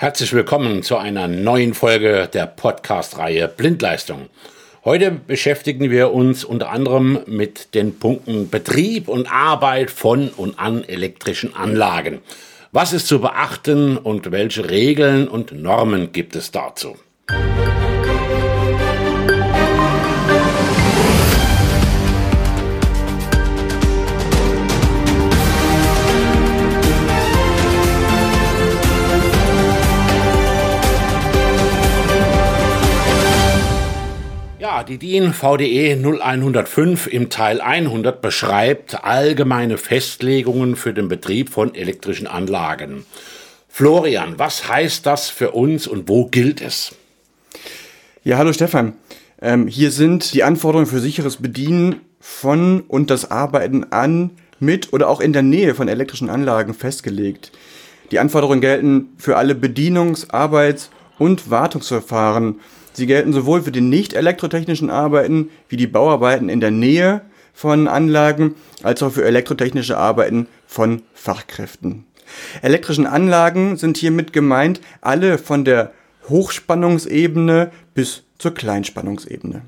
Herzlich willkommen zu einer neuen Folge der Podcast-Reihe Blindleistung. Heute beschäftigen wir uns unter anderem mit den Punkten Betrieb und Arbeit von und an elektrischen Anlagen. Was ist zu beachten und welche Regeln und Normen gibt es dazu? Die DIN VDE 0105 im Teil 100 beschreibt allgemeine Festlegungen für den Betrieb von elektrischen Anlagen. Florian, was heißt das für uns und wo gilt es? Ja, hallo Stefan. Ähm, hier sind die Anforderungen für sicheres Bedienen von und das Arbeiten an, mit oder auch in der Nähe von elektrischen Anlagen festgelegt. Die Anforderungen gelten für alle Bedienungs-, Arbeits- und Wartungsverfahren Sie gelten sowohl für die nicht elektrotechnischen Arbeiten wie die Bauarbeiten in der Nähe von Anlagen als auch für elektrotechnische Arbeiten von Fachkräften. Elektrischen Anlagen sind hiermit gemeint alle von der Hochspannungsebene bis zur Kleinspannungsebene.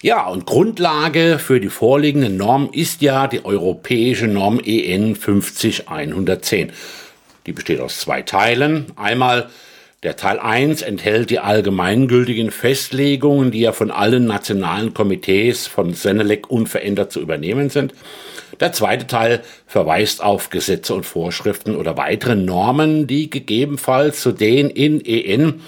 Ja, und Grundlage für die vorliegende Norm ist ja die europäische Norm EN 50110. Die besteht aus zwei Teilen. Einmal der Teil 1 enthält die allgemeingültigen Festlegungen, die ja von allen nationalen Komitees von Senelec unverändert zu übernehmen sind. Der zweite Teil verweist auf Gesetze und Vorschriften oder weitere Normen, die gegebenenfalls zu den in EN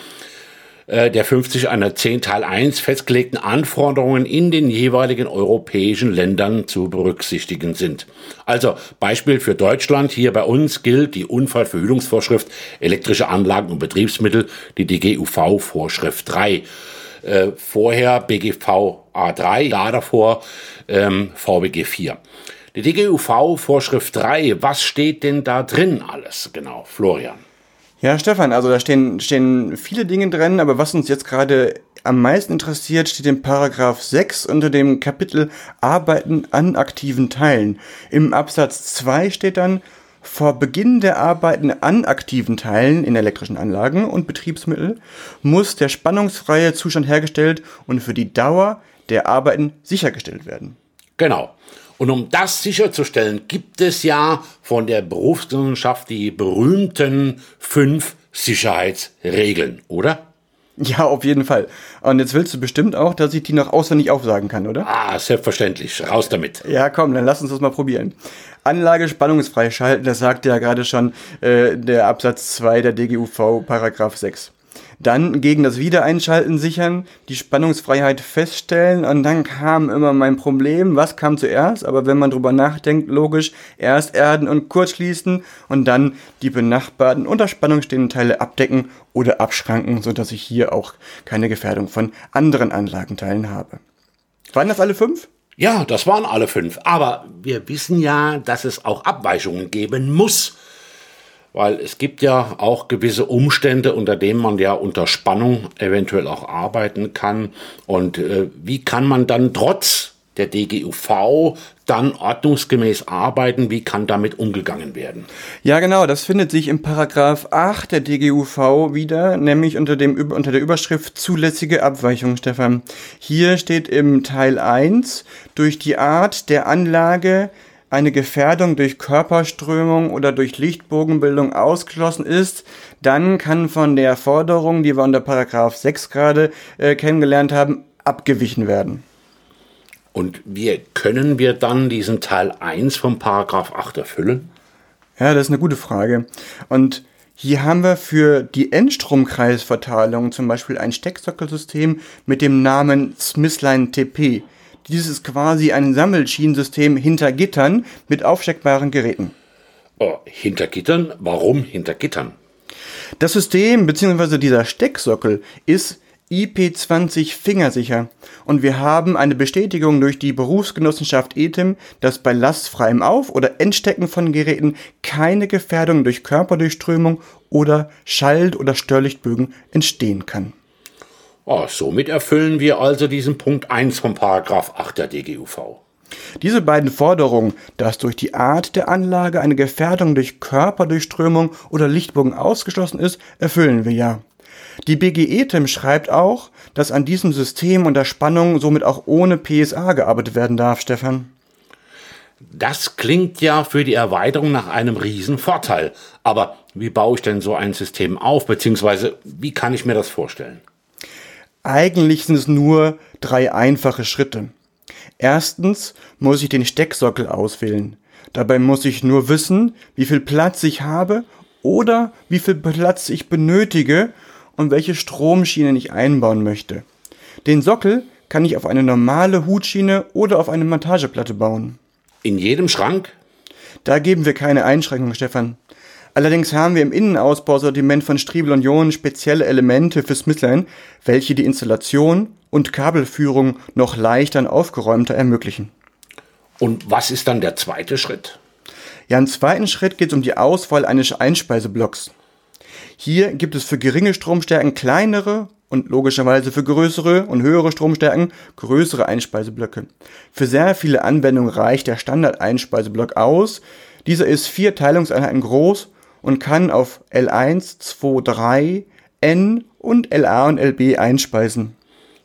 der 50 einer 10 Teil 1 festgelegten Anforderungen in den jeweiligen europäischen Ländern zu berücksichtigen sind. Also Beispiel für Deutschland, hier bei uns gilt die Unfallverhütungsvorschrift elektrische Anlagen und Betriebsmittel, die DGUV Vorschrift 3. Äh, vorher BGV A3, da davor ähm, VBG 4. Die DGUV Vorschrift 3, was steht denn da drin alles genau, Florian? Ja, Stefan, also da stehen, stehen viele Dinge drin, aber was uns jetzt gerade am meisten interessiert, steht in Paragraph 6 unter dem Kapitel Arbeiten an aktiven Teilen. Im Absatz 2 steht dann, vor Beginn der Arbeiten an aktiven Teilen in elektrischen Anlagen und Betriebsmittel muss der spannungsfreie Zustand hergestellt und für die Dauer der Arbeiten sichergestellt werden. Genau. Und um das sicherzustellen, gibt es ja von der Berufsgenossenschaft die berühmten fünf Sicherheitsregeln, oder? Ja, auf jeden Fall. Und jetzt willst du bestimmt auch, dass ich die noch auswendig aufsagen kann, oder? Ah, selbstverständlich. Raus damit. Ja, komm, dann lass uns das mal probieren. Anlage spannungsfrei schalten, das sagte ja gerade schon äh, der Absatz 2 der DGUV, Paragraph 6 dann gegen das Wiedereinschalten sichern, die Spannungsfreiheit feststellen und dann kam immer mein Problem, was kam zuerst, aber wenn man drüber nachdenkt, logisch, erst erden und kurzschließen und dann die benachbarten unter Spannung stehenden Teile abdecken oder abschranken, sodass ich hier auch keine Gefährdung von anderen Anlagenteilen habe. Waren das alle fünf? Ja, das waren alle fünf. Aber wir wissen ja, dass es auch Abweichungen geben muss weil es gibt ja auch gewisse Umstände, unter denen man ja unter Spannung eventuell auch arbeiten kann. Und äh, wie kann man dann trotz der DGUV dann ordnungsgemäß arbeiten? Wie kann damit umgegangen werden? Ja, genau, das findet sich im Paragraph 8 der DGUV wieder, nämlich unter, dem, unter der Überschrift zulässige Abweichung, Stefan. Hier steht im Teil 1, durch die Art der Anlage eine Gefährdung durch Körperströmung oder durch Lichtbogenbildung ausgeschlossen ist, dann kann von der Forderung, die wir unter Paragraph 6 gerade äh, kennengelernt haben, abgewichen werden. Und wie können wir dann diesen Teil 1 vom Paragraph 8 erfüllen? Ja, das ist eine gute Frage. Und hier haben wir für die Endstromkreisverteilung zum Beispiel ein Stecksockelsystem mit dem Namen Smithline TP. Dieses ist quasi ein Sammelschienensystem hinter Gittern mit aufsteckbaren Geräten. Oh, hinter Gittern? Warum hinter Gittern? Das System bzw. dieser Stecksockel ist IP20 fingersicher und wir haben eine Bestätigung durch die Berufsgenossenschaft ETIM, dass bei lastfreiem Auf- oder Entstecken von Geräten keine Gefährdung durch Körperdurchströmung oder Schalt- oder Störlichtbögen entstehen kann. Oh, somit erfüllen wir also diesen Punkt 1 vom Paragraph 8 der DGUV. Diese beiden Forderungen, dass durch die Art der Anlage eine Gefährdung durch Körperdurchströmung oder Lichtbogen ausgeschlossen ist, erfüllen wir ja. Die BGE-TIM schreibt auch, dass an diesem System unter Spannung somit auch ohne PSA gearbeitet werden darf, Stefan. Das klingt ja für die Erweiterung nach einem Riesenvorteil. Aber wie baue ich denn so ein System auf, beziehungsweise wie kann ich mir das vorstellen? Eigentlich sind es nur drei einfache Schritte. Erstens muss ich den Stecksockel auswählen. Dabei muss ich nur wissen, wie viel Platz ich habe oder wie viel Platz ich benötige und welche Stromschienen ich einbauen möchte. Den Sockel kann ich auf eine normale Hutschiene oder auf eine Montageplatte bauen. In jedem Schrank? Da geben wir keine Einschränkungen, Stefan. Allerdings haben wir im Innenausbausortiment von Striebel und Ionen spezielle Elemente für Smithline, welche die Installation und Kabelführung noch leichter und aufgeräumter ermöglichen. Und was ist dann der zweite Schritt? Ja, im zweiten Schritt geht es um die Auswahl eines Einspeiseblocks. Hier gibt es für geringe Stromstärken kleinere und logischerweise für größere und höhere Stromstärken größere Einspeiseblöcke. Für sehr viele Anwendungen reicht der Standard-Einspeiseblöck aus. Dieser ist vier Teilungseinheiten groß und kann auf L1, 2, 3, N und LA und LB einspeisen.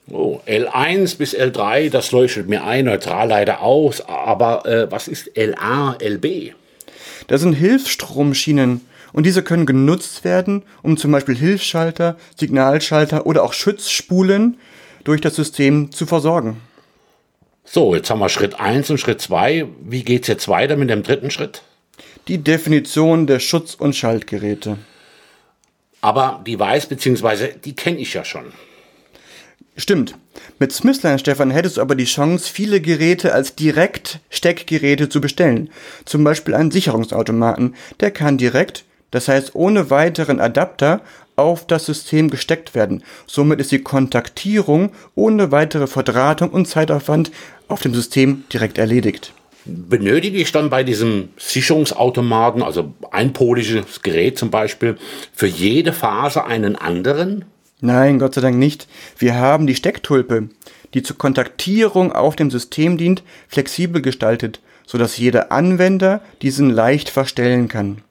Oh, L1 bis L3, das leuchtet mir ein, neutral leider aus, aber äh, was ist LA, LB? Das sind Hilfsstromschienen und diese können genutzt werden, um zum Beispiel Hilfsschalter, Signalschalter oder auch Schutzspulen durch das System zu versorgen. So, jetzt haben wir Schritt 1 und Schritt 2. Wie geht es jetzt weiter mit dem dritten Schritt? Die Definition der Schutz- und Schaltgeräte. Aber die weiß, beziehungsweise die kenne ich ja schon. Stimmt. Mit Smithline, Stefan, hättest du aber die Chance, viele Geräte als Direkt-Steckgeräte zu bestellen. Zum Beispiel einen Sicherungsautomaten. Der kann direkt, das heißt ohne weiteren Adapter, auf das System gesteckt werden. Somit ist die Kontaktierung ohne weitere Verdrahtung und Zeitaufwand auf dem System direkt erledigt. Benötige ich dann bei diesem Sicherungsautomaten, also einpolisches Gerät zum Beispiel, für jede Phase einen anderen? Nein, Gott sei Dank nicht. Wir haben die Stecktulpe, die zur Kontaktierung auf dem System dient, flexibel gestaltet, sodass jeder Anwender diesen leicht verstellen kann.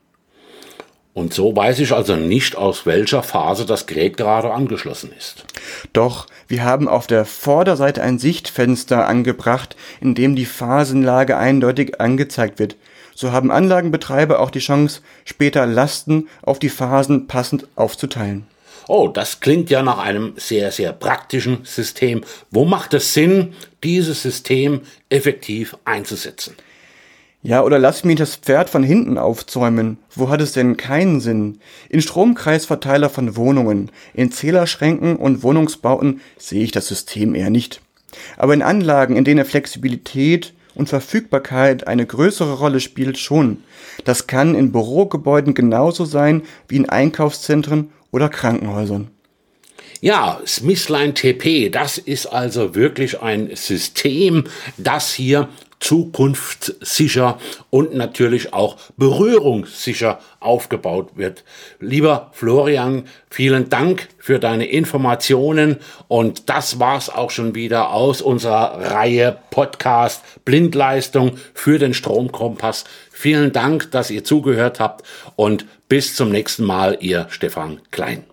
Und so weiß ich also nicht, aus welcher Phase das Gerät gerade angeschlossen ist. Doch, wir haben auf der Vorderseite ein Sichtfenster angebracht, in dem die Phasenlage eindeutig angezeigt wird. So haben Anlagenbetreiber auch die Chance, später Lasten auf die Phasen passend aufzuteilen. Oh, das klingt ja nach einem sehr, sehr praktischen System. Wo macht es Sinn, dieses System effektiv einzusetzen? Ja, oder lass mich das Pferd von hinten aufzäumen. Wo hat es denn keinen Sinn? In Stromkreisverteiler von Wohnungen, in Zählerschränken und Wohnungsbauten sehe ich das System eher nicht. Aber in Anlagen, in denen Flexibilität und Verfügbarkeit eine größere Rolle spielt, schon. Das kann in Bürogebäuden genauso sein wie in Einkaufszentren oder Krankenhäusern. Ja, Smithline TP, das ist also wirklich ein System, das hier zukunftssicher und natürlich auch berührungssicher aufgebaut wird. Lieber Florian, vielen Dank für deine Informationen und das war's auch schon wieder aus unserer Reihe Podcast Blindleistung für den Stromkompass. Vielen Dank, dass ihr zugehört habt und bis zum nächsten Mal, ihr Stefan Klein.